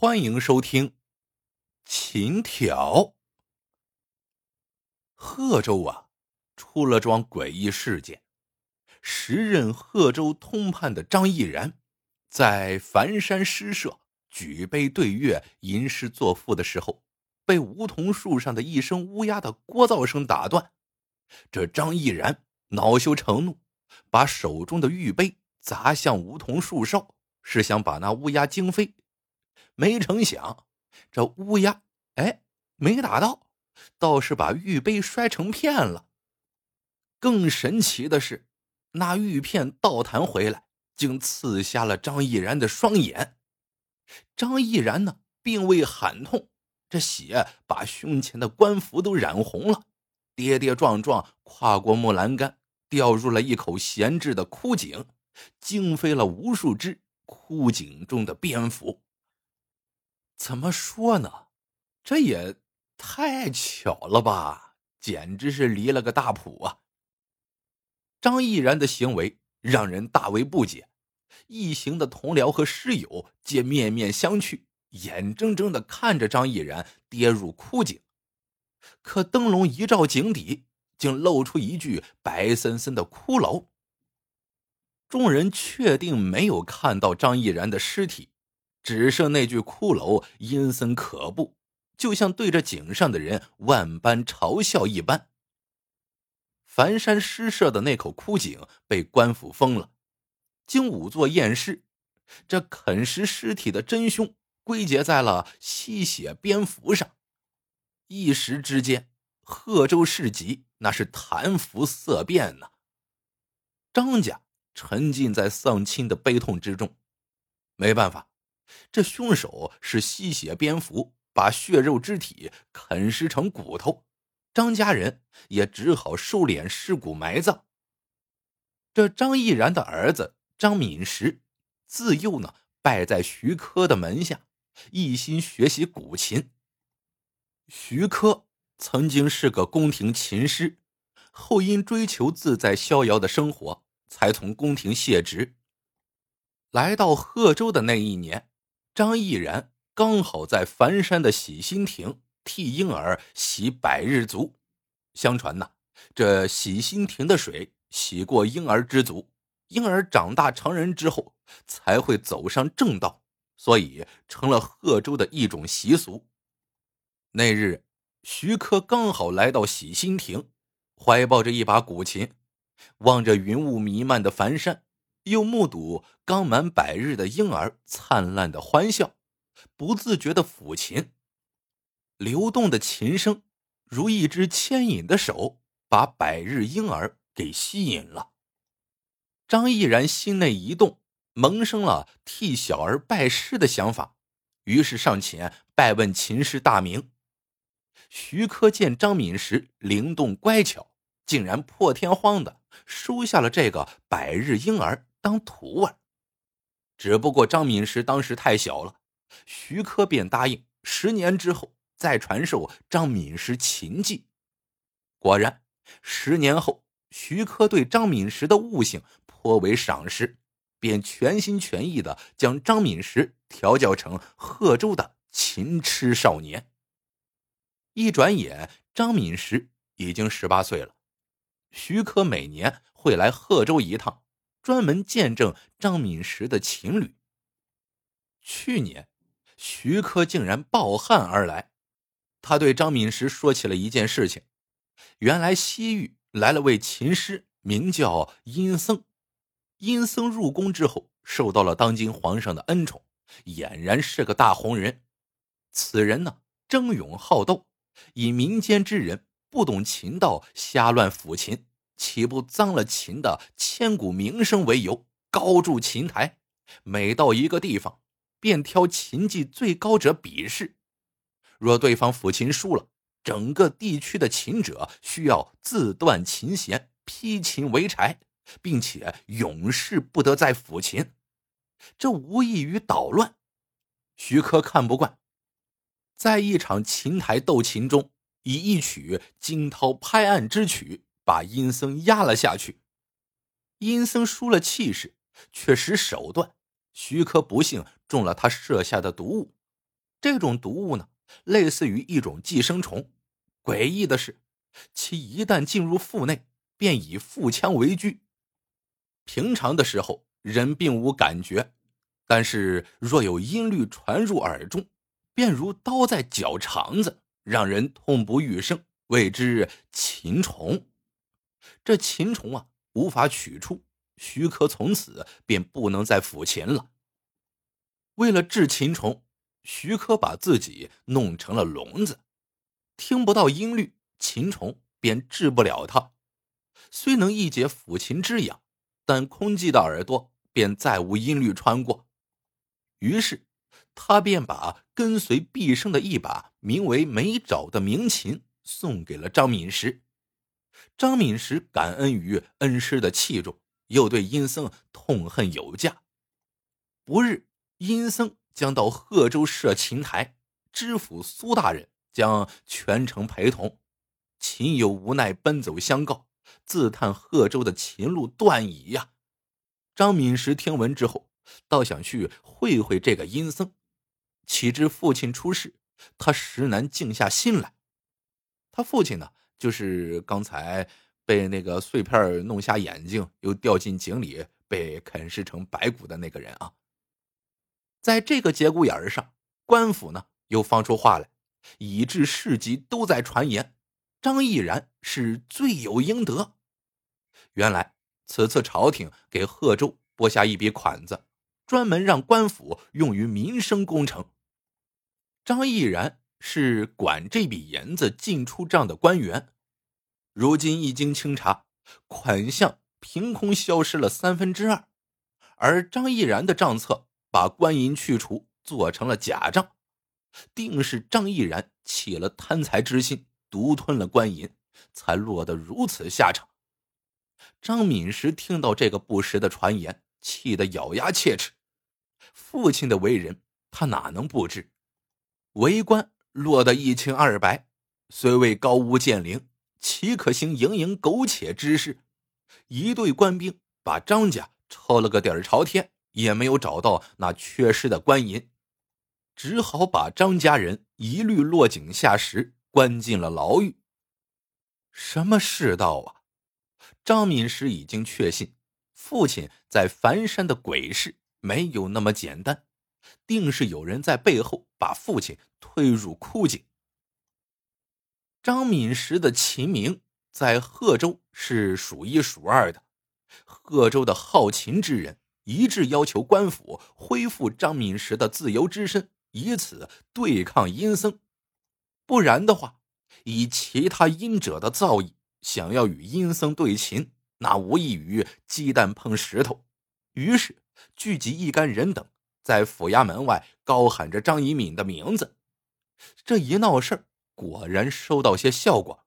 欢迎收听《秦挑》。贺州啊，出了桩诡异事件。时任贺州通判的张毅然，在樊山诗社举杯对月、吟诗作赋的时候，被梧桐树上的一声乌鸦的聒噪声打断。这张毅然恼羞成怒，把手中的玉杯砸向梧桐树梢，是想把那乌鸦惊飞。没成想，这乌鸦哎没打到，倒是把玉杯摔成片了。更神奇的是，那玉片倒弹回来，竟刺瞎了张毅然的双眼。张毅然呢，并未喊痛，这血把胸前的官服都染红了，跌跌撞撞跨过木栏杆，掉入了一口闲置的枯井，惊飞了无数只枯井中的蝙蝠。怎么说呢？这也太巧了吧！简直是离了个大谱啊！张毅然的行为让人大为不解，一行的同僚和师友皆面面相觑，眼睁睁的看着张毅然跌入枯井。可灯笼一照井底，竟露出一具白森森的骷髅。众人确定没有看到张毅然的尸体。只剩那具骷髅阴森可怖，就像对着井上的人万般嘲笑一般。樊山诗社的那口枯井被官府封了，经仵作验尸，这啃食尸体的真凶归结在了吸血蝙蝠上。一时之间，贺州市集那是谈服色变呐。张家沉浸在丧亲的悲痛之中，没办法。这凶手是吸血蝙蝠，把血肉之体啃食成骨头，张家人也只好收敛尸骨埋葬。这张毅然的儿子张敏石，自幼呢拜在徐科的门下，一心学习古琴。徐科曾经是个宫廷琴师，后因追求自在逍遥的生活，才从宫廷卸职。来到贺州的那一年。张毅然刚好在樊山的洗心亭替婴儿洗百日足。相传呢，这洗心亭的水洗过婴儿之足，婴儿长大成人之后才会走上正道，所以成了贺州的一种习俗。那日，徐科刚好来到洗心亭，怀抱着一把古琴，望着云雾弥漫的樊山。又目睹刚满百日的婴儿灿烂的欢笑，不自觉的抚琴，流动的琴声如一只牵引的手，把百日婴儿给吸引了。张毅然心内一动，萌生了替小儿拜师的想法，于是上前拜问琴师大名。徐科见张敏时灵动乖巧，竟然破天荒的收下了这个百日婴儿。当徒儿，只不过张敏石当时太小了，徐科便答应十年之后再传授张敏石琴技。果然，十年后，徐科对张敏石的悟性颇为赏识，便全心全意的将张敏石调教成贺州的琴痴少年。一转眼，张敏石已经十八岁了。徐科每年会来贺州一趟。专门见证张敏石的情侣。去年，徐科竟然抱憾而来，他对张敏石说起了一件事情：原来西域来了位琴师，名叫阴僧。阴僧入宫之后，受到了当今皇上的恩宠，俨然是个大红人。此人呢，争勇好斗，以民间之人不懂琴道，瞎乱抚琴。岂不脏了秦的千古名声为由，高筑琴台，每到一个地方，便挑琴技最高者比试。若对方抚琴输了，整个地区的琴者需要自断琴弦，劈琴为柴，并且永世不得再抚琴。这无异于捣乱。徐科看不惯，在一场琴台斗琴中，以一曲惊涛拍岸之曲。把阴僧压了下去，阴僧输了气势，却使手段。徐科不幸中了他设下的毒物，这种毒物呢，类似于一种寄生虫。诡异的是，其一旦进入腹内，便以腹腔为居。平常的时候，人并无感觉，但是若有音律传入耳中，便如刀在绞肠子，让人痛不欲生，谓之禽虫。这琴虫啊，无法取出，徐科从此便不能再抚琴了。为了治禽虫，徐科把自己弄成了聋子，听不到音律，禽虫便治不了他。虽能一解抚琴之痒。但空寂的耳朵便再无音律穿过，于是他便把跟随毕生的一把名为梅爪的名琴送给了张敏石。张敏石感恩于恩师的器重，又对阴僧痛恨有加。不日，阴僧将到贺州设琴台，知府苏大人将全程陪同。秦友无奈奔走相告。自叹贺州的秦路断矣呀！张敏石听闻之后，倒想去会会这个阴僧。岂知父亲出事，他实难静下心来。他父亲呢，就是刚才被那个碎片弄瞎眼睛，又掉进井里被啃食成白骨的那个人啊。在这个节骨眼上，官府呢又放出话来，以致市集都在传言。张毅然是罪有应得。原来此次朝廷给贺州拨下一笔款子，专门让官府用于民生工程。张毅然是管这笔银子进出账的官员，如今一经清查，款项凭空消失了三分之二，而张毅然的账册把官银去除，做成了假账，定是张毅然起了贪财之心。独吞了官银，才落得如此下场。张敏石听到这个不实的传言，气得咬牙切齿。父亲的为人，他哪能不知？为官落得一清二白，虽未高屋建瓴，岂可行蝇营苟且之事？一队官兵把张家抄了个底儿朝天，也没有找到那缺失的官银，只好把张家人一律落井下石。关进了牢狱。什么世道啊！张敏石已经确信，父亲在樊山的鬼事没有那么简单，定是有人在背后把父亲推入枯井。张敏石的秦名在贺州是数一数二的，贺州的好琴之人一致要求官府恢复张敏石的自由之身，以此对抗阴僧。不然的话，以其他阴者的造诣，想要与阴僧对琴，那无异于鸡蛋碰石头。于是聚集一干人等，在府衙门外高喊着张一敏的名字。这一闹事果然收到些效果。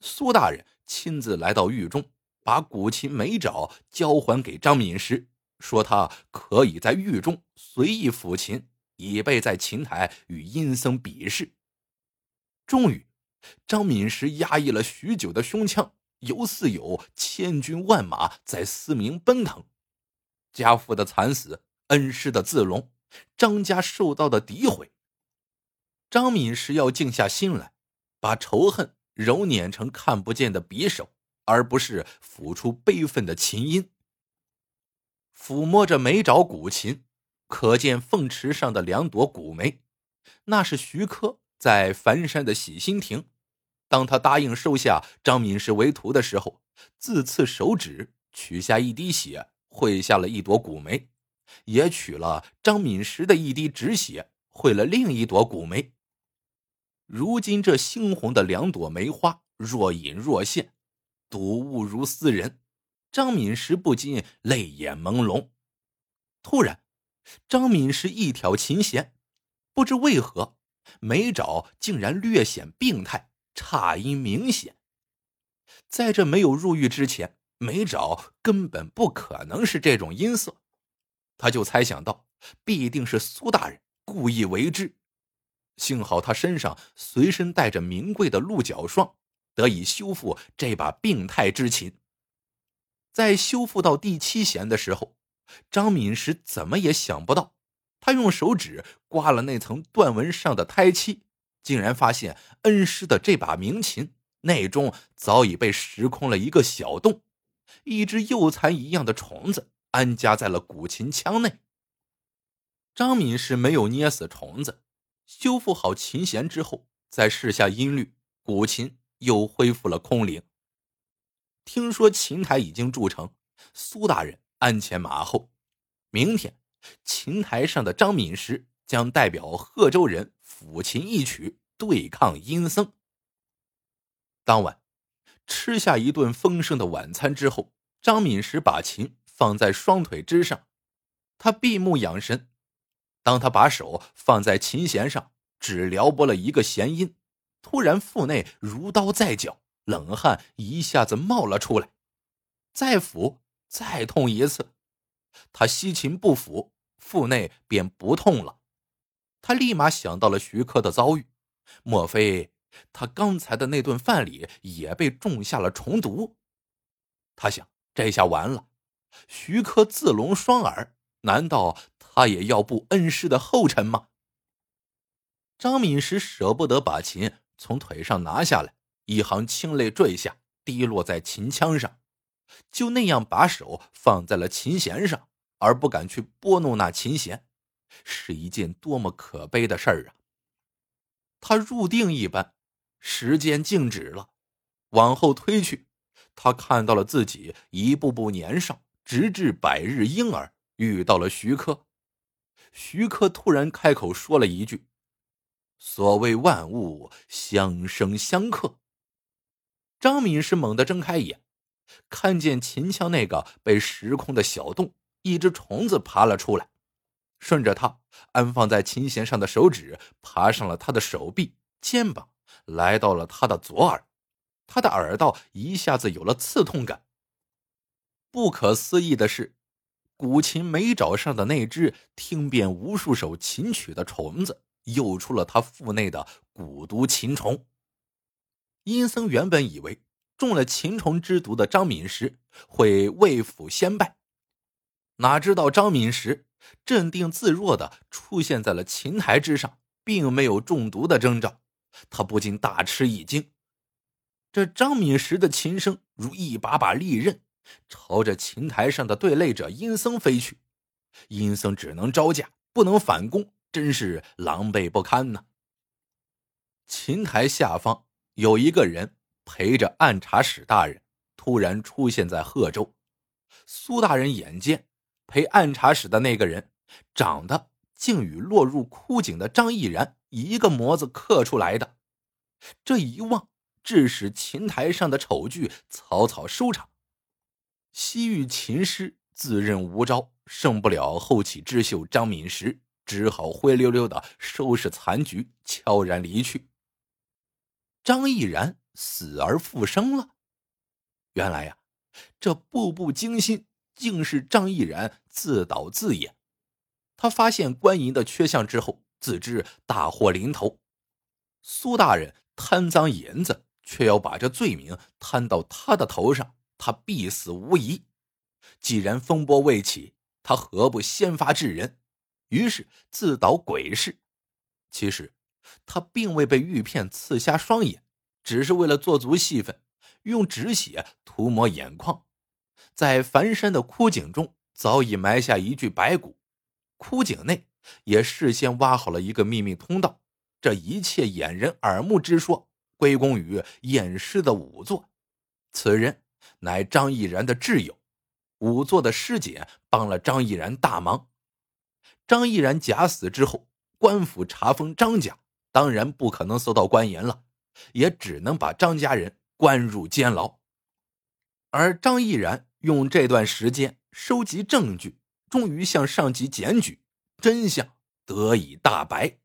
苏大人亲自来到狱中，把古琴梅爪交还给张敏时，说他可以在狱中随意抚琴，以备在琴台与阴僧比试。终于，张敏时压抑了许久的胸腔，犹似有千军万马在嘶鸣奔腾。家父的惨死，恩师的自容，张家受到的诋毁。张敏石要静下心来，把仇恨揉捻成看不见的匕首，而不是抚出悲愤的琴音。抚摸着梅爪古琴，可见凤池上的两朵古梅，那是徐科。在樊山的喜心亭，当他答应收下张敏石为徒的时候，自刺手指取下一滴血，绘下了一朵古梅；也取了张敏石的一滴止血，绘了另一朵古梅。如今这猩红的两朵梅花若隐若现，睹物如斯人，张敏石不禁泪眼朦胧。突然，张敏石一挑琴弦，不知为何。梅爪竟然略显病态，差音明显。在这没有入狱之前，梅爪根本不可能是这种音色。他就猜想到，必定是苏大人故意为之。幸好他身上随身带着名贵的鹿角霜，得以修复这把病态之琴。在修复到第七弦的时候，张敏石怎么也想不到。他用手指刮了那层断纹上的胎漆，竟然发现恩师的这把鸣琴内中早已被石空了一个小洞，一只幼蚕一样的虫子安家在了古琴腔内。张敏是没有捏死虫子，修复好琴弦之后，再试下音律，古琴又恢复了空灵。听说琴台已经铸成，苏大人鞍前马后，明天琴台上的张敏石将代表贺州人抚琴一曲，对抗阴僧。当晚吃下一顿丰盛的晚餐之后，张敏石把琴放在双腿之上，他闭目养神。当他把手放在琴弦上，只撩拨了一个弦音，突然腹内如刀在绞，冷汗一下子冒了出来。再抚，再痛一次，他吸琴不抚，腹内便不痛了。他立马想到了徐克的遭遇，莫非他刚才的那顿饭里也被种下了虫毒？他想，这下完了。徐克自聋双耳，难道？他也要步恩师的后尘吗？张敏时舍不得把琴从腿上拿下来，一行清泪坠下，滴落在琴腔上，就那样把手放在了琴弦上，而不敢去拨弄那琴弦，是一件多么可悲的事儿啊！他入定一般，时间静止了，往后推去，他看到了自己一步步年少，直至百日婴儿，遇到了徐克。徐克突然开口说了一句：“所谓万物相生相克。”张敏是猛地睁开眼，看见秦腔那个被时空的小洞，一只虫子爬了出来，顺着他安放在琴弦上的手指，爬上了他的手臂、肩膀，来到了他的左耳，他的耳道一下子有了刺痛感。不可思议的是。古琴眉爪上的那只听遍无数首琴曲的虫子，诱出了他腹内的蛊毒琴虫。阴僧原本以为中了琴虫之毒的张敏石会为府先败，哪知道张敏石镇定自若的出现在了琴台之上，并没有中毒的征兆。他不禁大吃一惊，这张敏石的琴声如一把把利刃。朝着琴台上的对擂者阴僧飞去，阴僧只能招架，不能反攻，真是狼狈不堪呐。琴台下方有一个人陪着按察使大人，突然出现在贺州。苏大人眼见陪按察使的那个人长得竟与落入枯井的张毅然一个模子刻出来的，这一望，致使琴台上的丑剧草草收场。西域琴师自认无招，胜不了后起之秀张敏石，只好灰溜溜的收拾残局，悄然离去。张毅然死而复生了，原来呀，这步步惊心竟是张毅然自导自演。他发现官银的缺项之后，自知大祸临头。苏大人贪赃银子，却要把这罪名摊到他的头上。他必死无疑。既然风波未起，他何不先发制人？于是自导鬼事。其实他并未被玉片刺瞎双眼，只是为了做足戏份，用止血涂抹眼眶。在樊山的枯井中，早已埋下一具白骨。枯井内也事先挖好了一个秘密通道。这一切掩人耳目之说，归功于验尸的仵作。此人。乃张毅然的挚友，仵作的师姐帮了张毅然大忙。张毅然假死之后，官府查封张家，当然不可能搜到官银了，也只能把张家人关入监牢。而张毅然用这段时间收集证据，终于向上级检举，真相得以大白。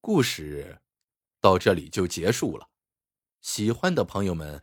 故事到这里就结束了。喜欢的朋友们，